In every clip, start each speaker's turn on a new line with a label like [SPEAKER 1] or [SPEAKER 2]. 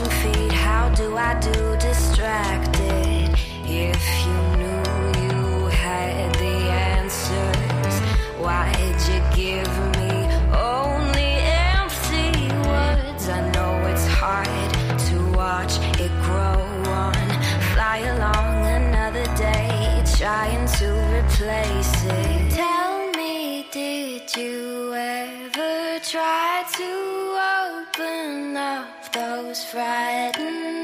[SPEAKER 1] feet. How do I do distracted? If you knew you had the answers, why'd you give me only empty words? I know it's hard to watch it grow on. Fly along another day, trying to replace it. Tell me, did you ever try to? those frightened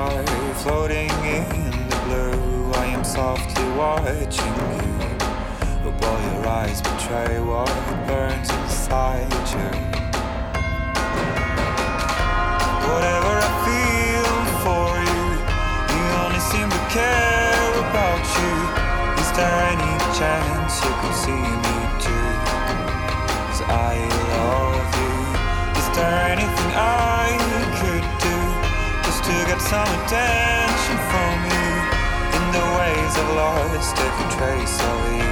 [SPEAKER 1] sky, floating in the blue. I am softly watching you, but all your eyes betray what burns inside you. Whatever I feel for you, you only seem to care about you. Is there any chance you could see me too? Cause I love you. Is there anything I some attention from you In the ways I've lost every trace of you.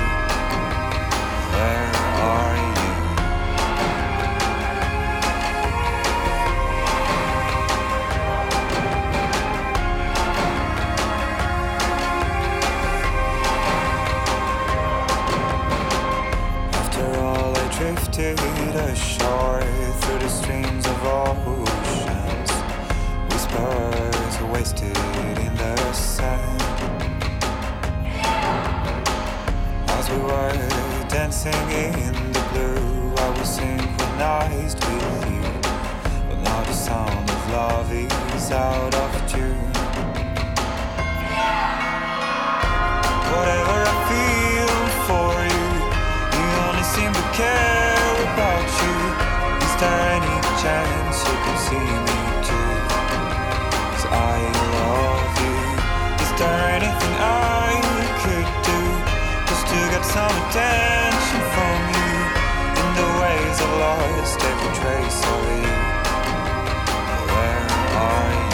[SPEAKER 1] In the blue. I was synchronized with you. But now the sound of love is out of tune. Whatever I feel for you, you only seem to care about you. Is there
[SPEAKER 2] any chance you can see me too? Cause I love you. Is there anything I could do just to get some attention? lost every trace of you. Where are you?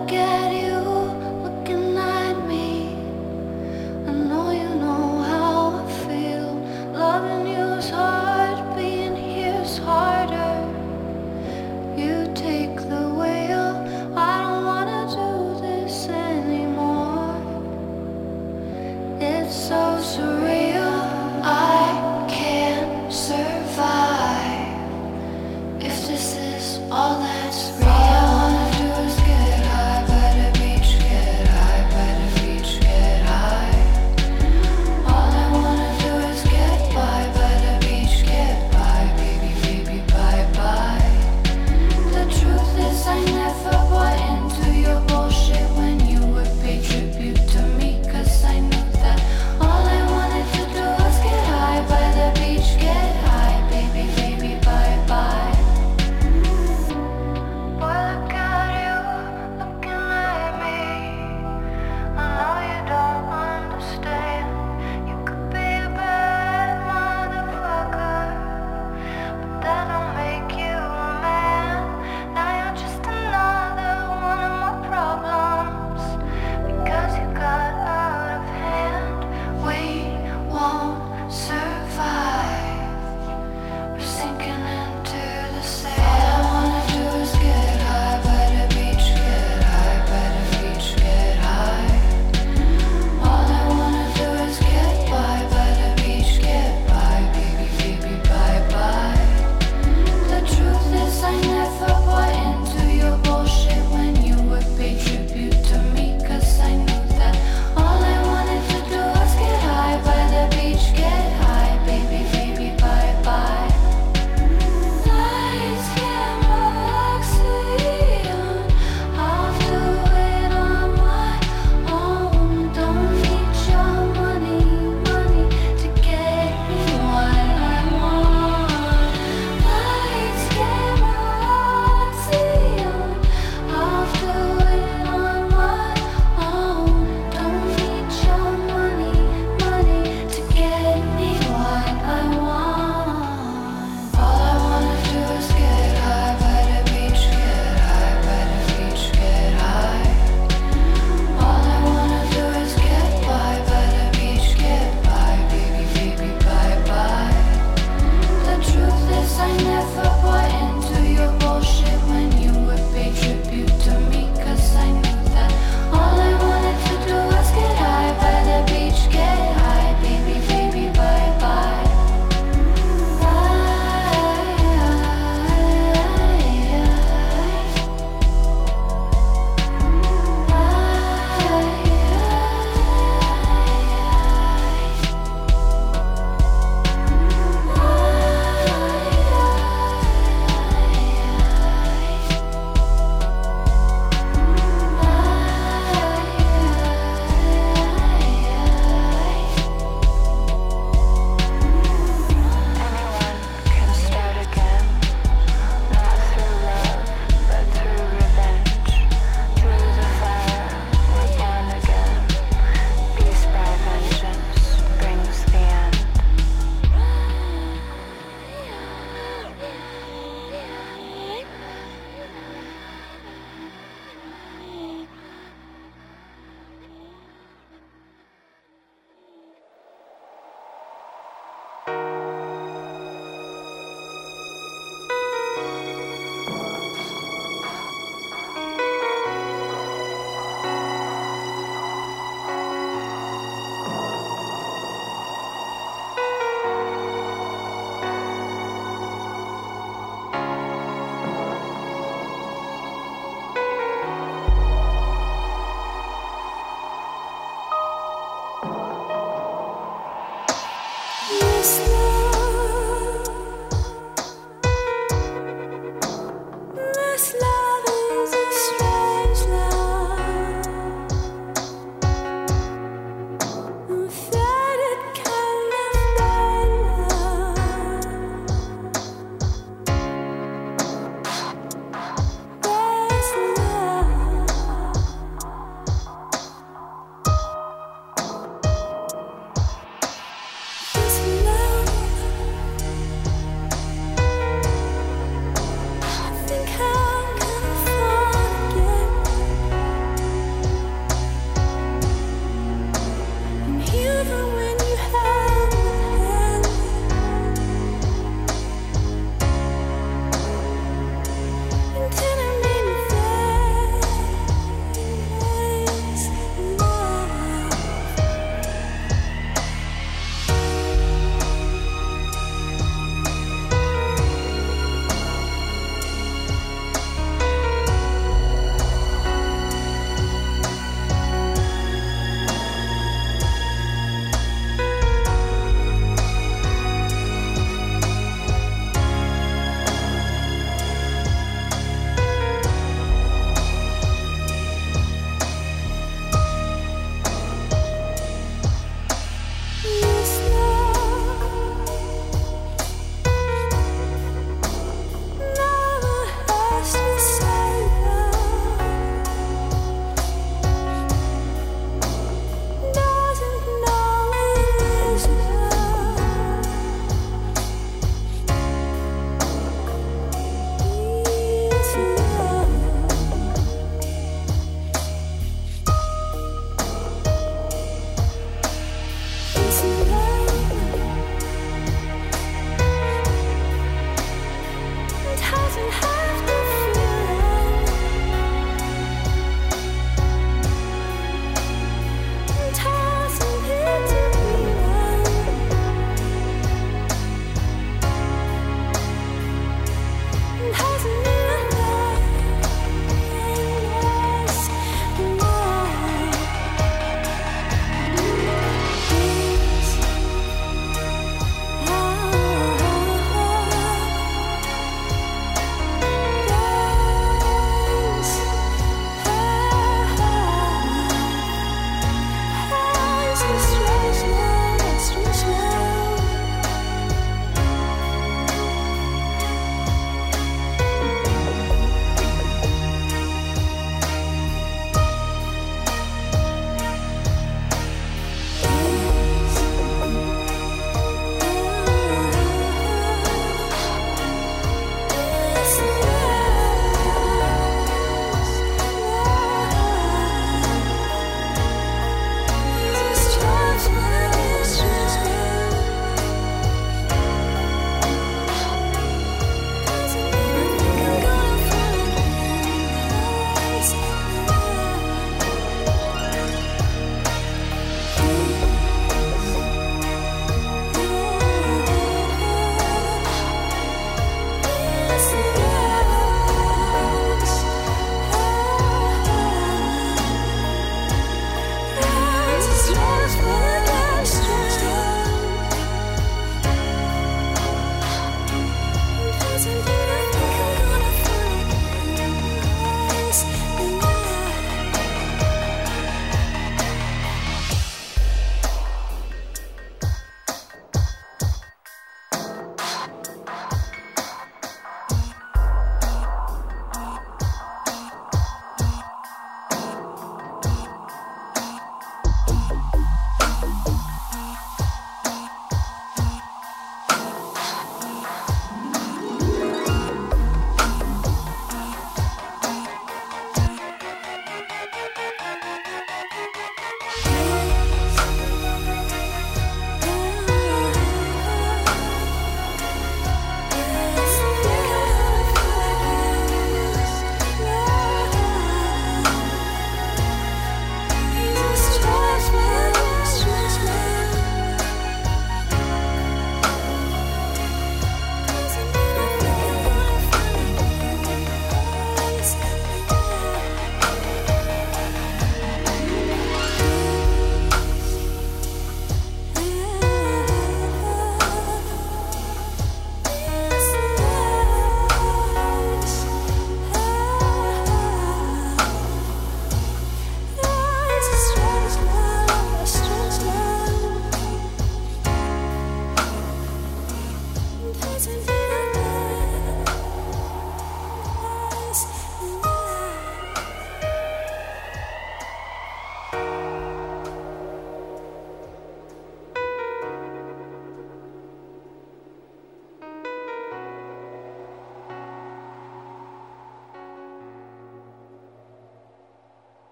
[SPEAKER 3] All that's real.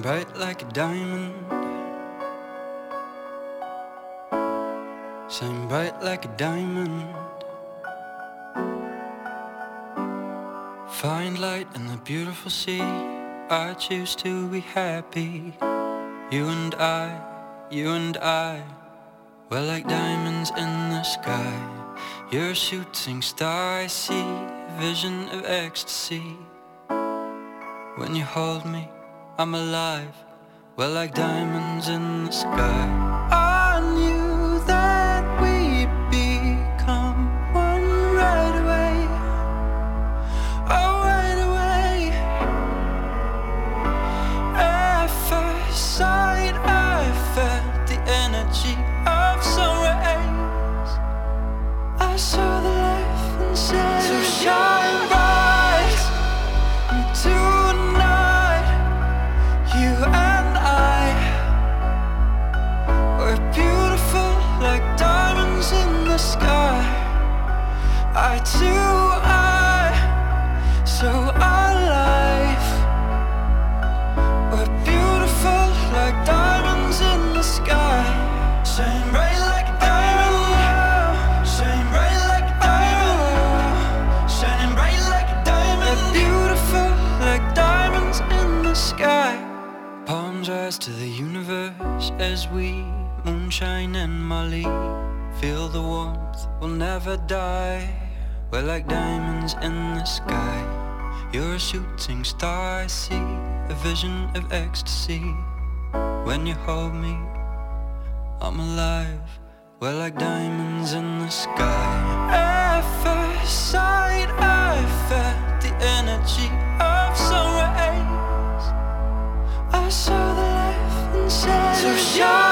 [SPEAKER 4] Shine bright like a diamond. Shine bright like a diamond. Find light in the beautiful sea. I choose to be happy. You and I, you and I, we're like diamonds in the sky. You're a shooting star, I see, vision of ecstasy. When you hold me. I'm alive. We're like diamonds in the sky. as we, moonshine and molly, feel the warmth, we'll never die. We're like diamonds in the sky. You're a shooting star, I see a vision of ecstasy. When you hold me, I'm alive. We're like diamonds in the sky. At first sight, I felt the energy. so sure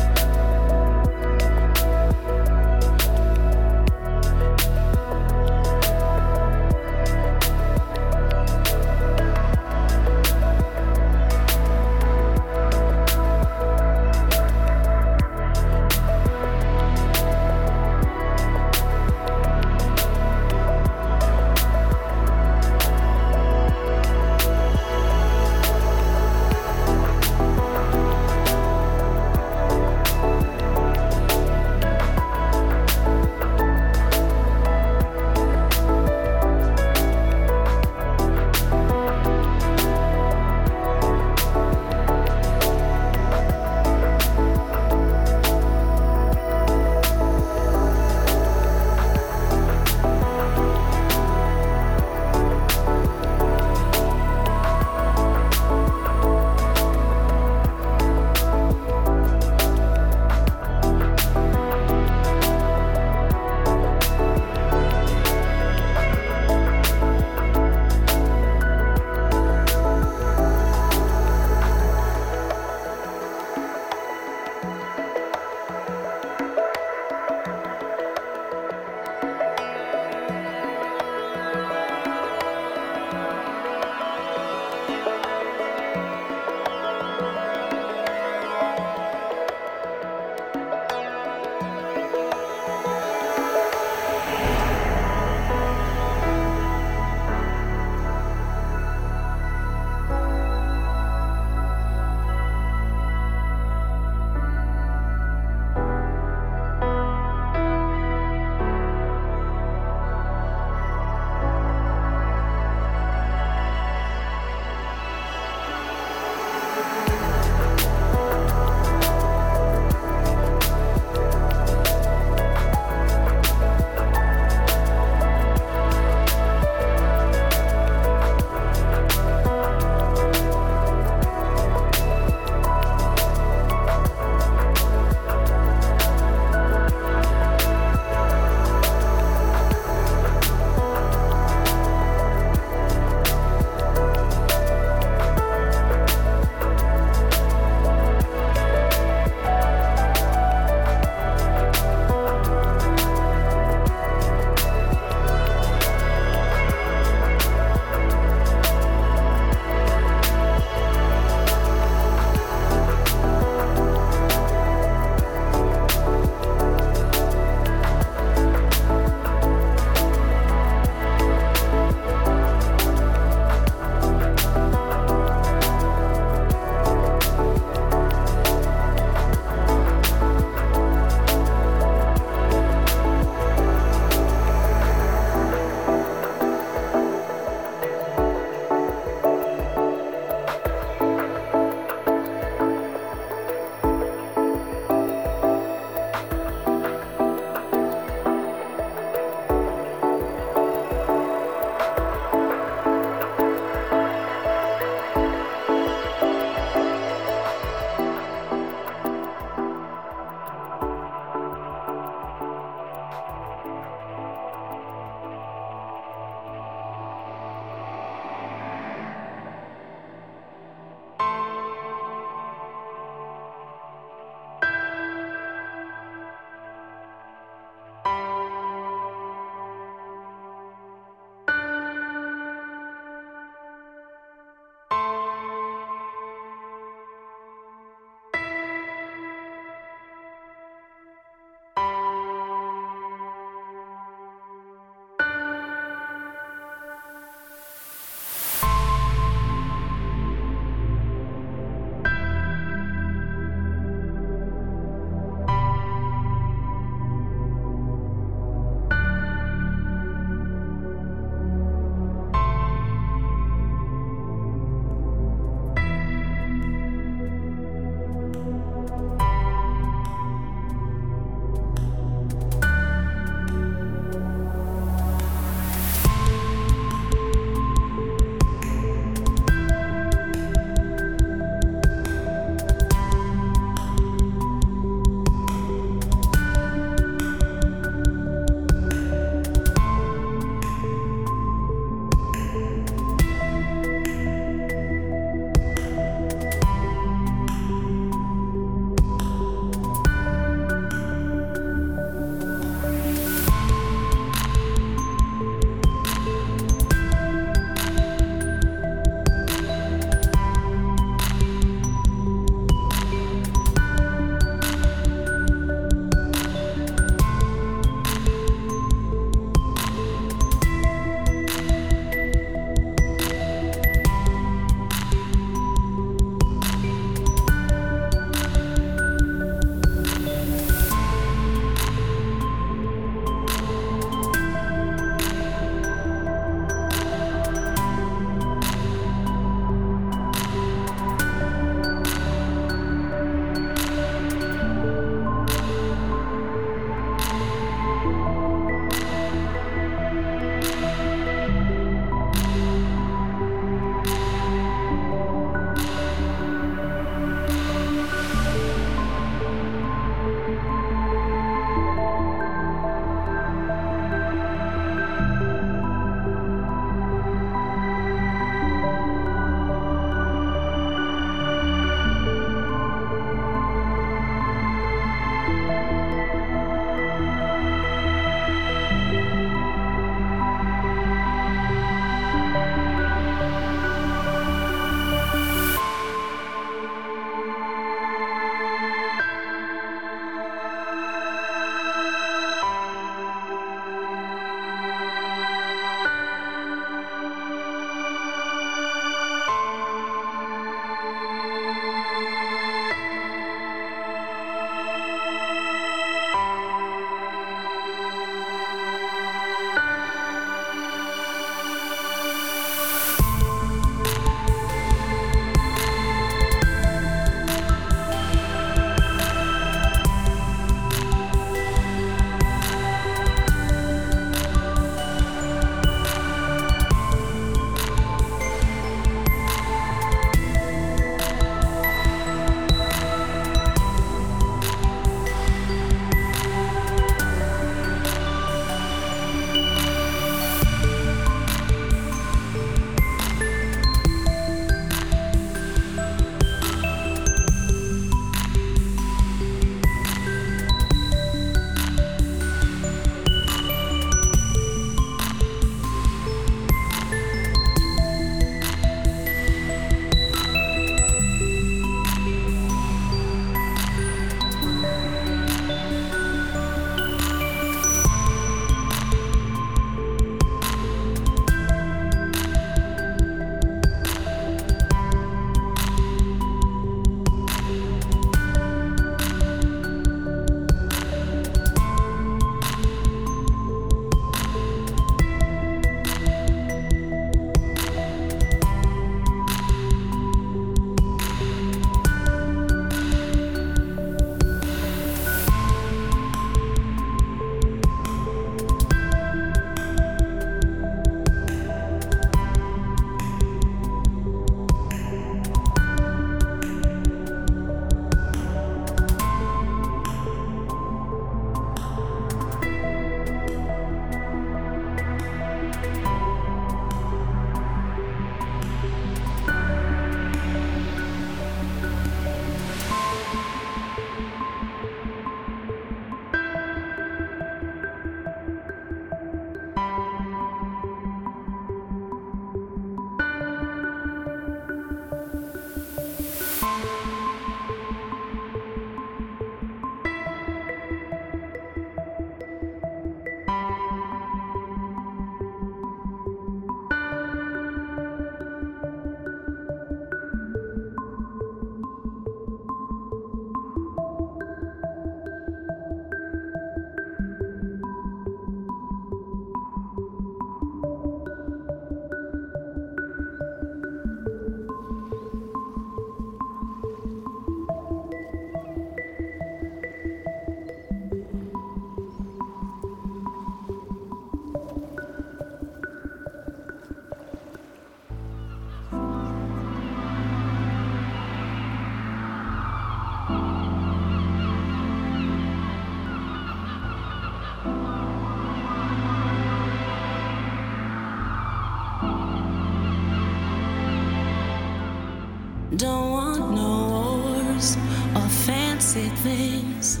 [SPEAKER 4] basic things.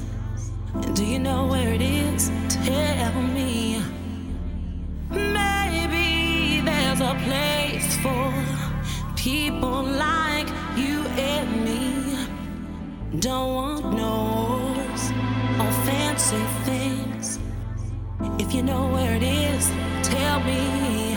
[SPEAKER 4] Do you
[SPEAKER 3] know where it is? Tell me. Maybe there's a place for people like you and me. Don't want no's or fancy things. If you know where it is, tell me.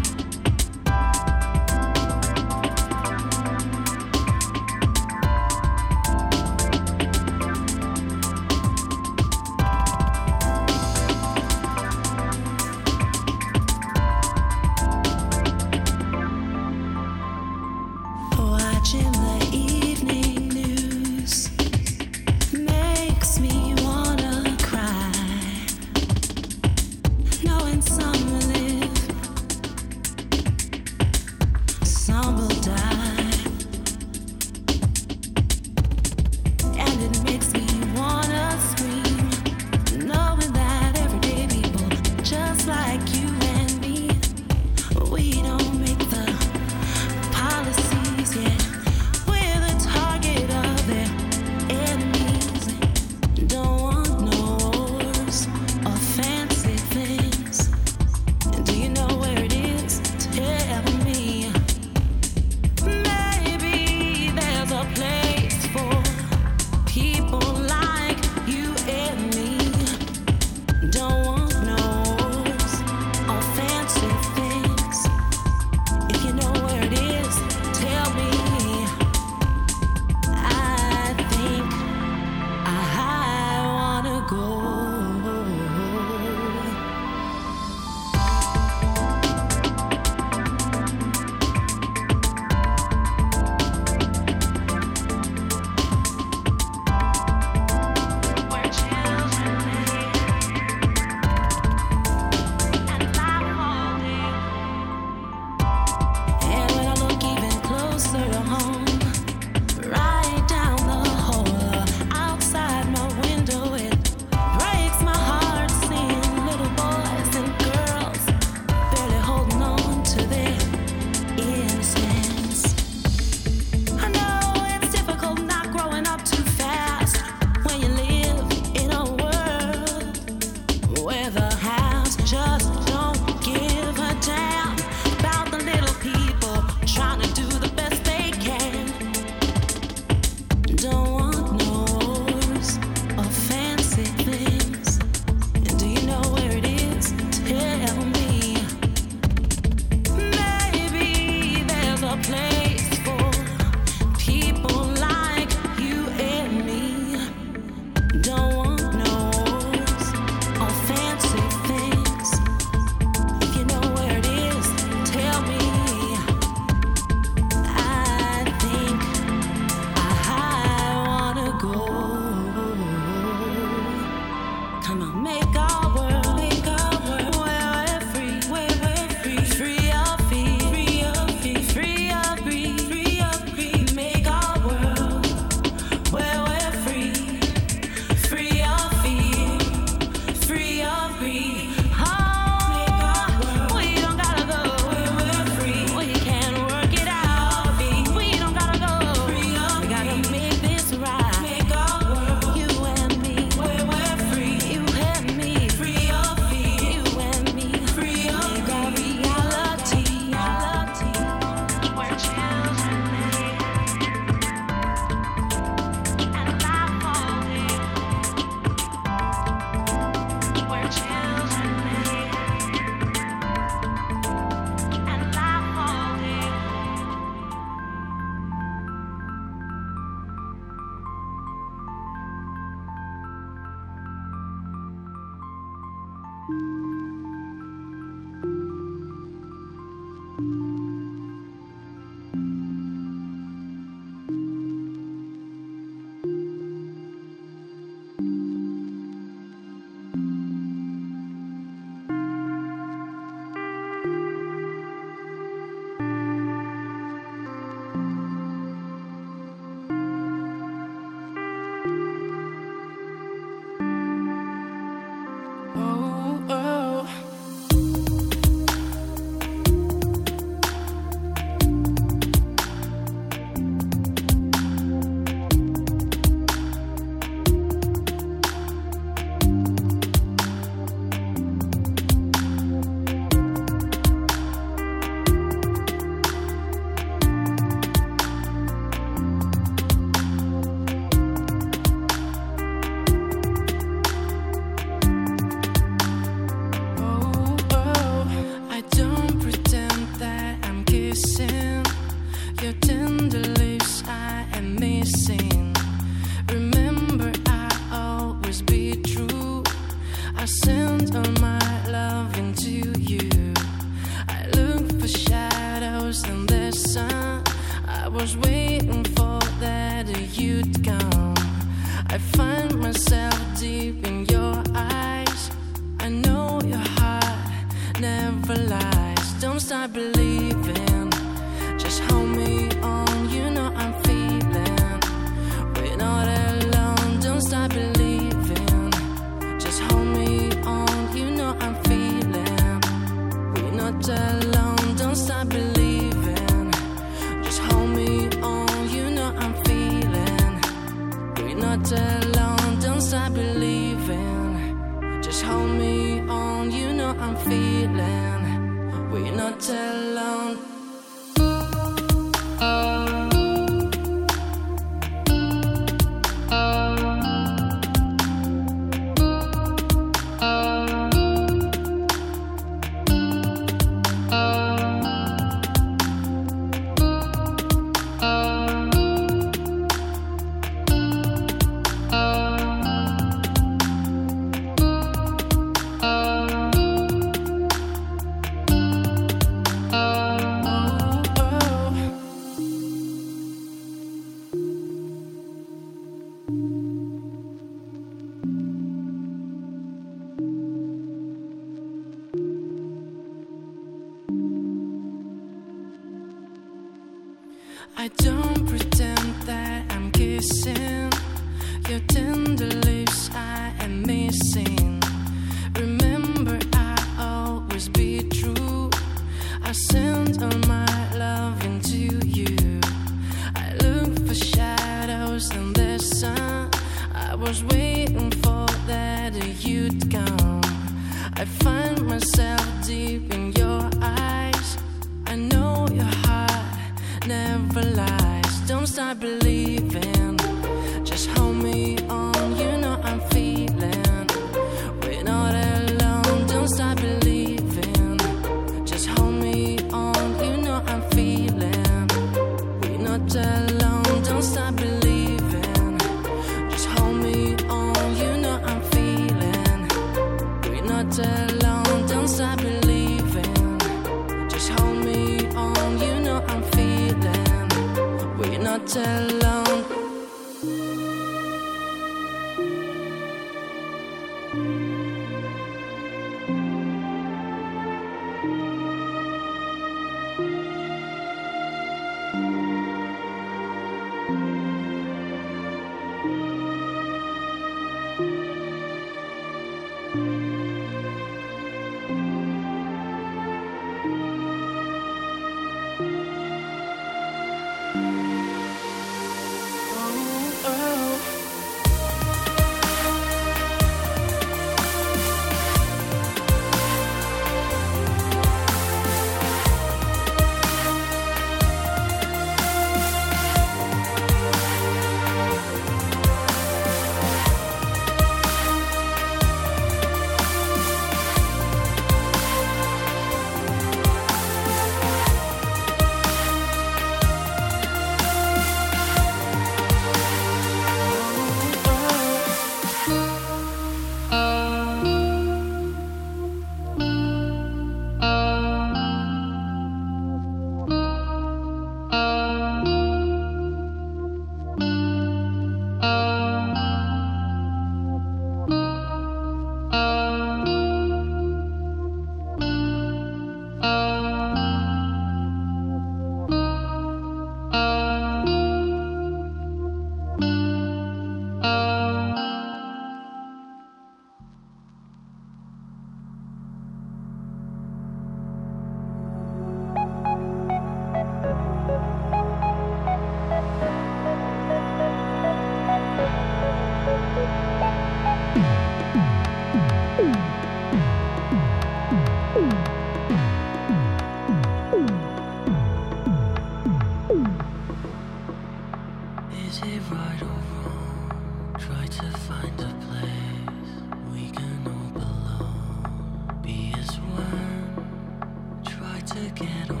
[SPEAKER 5] get on.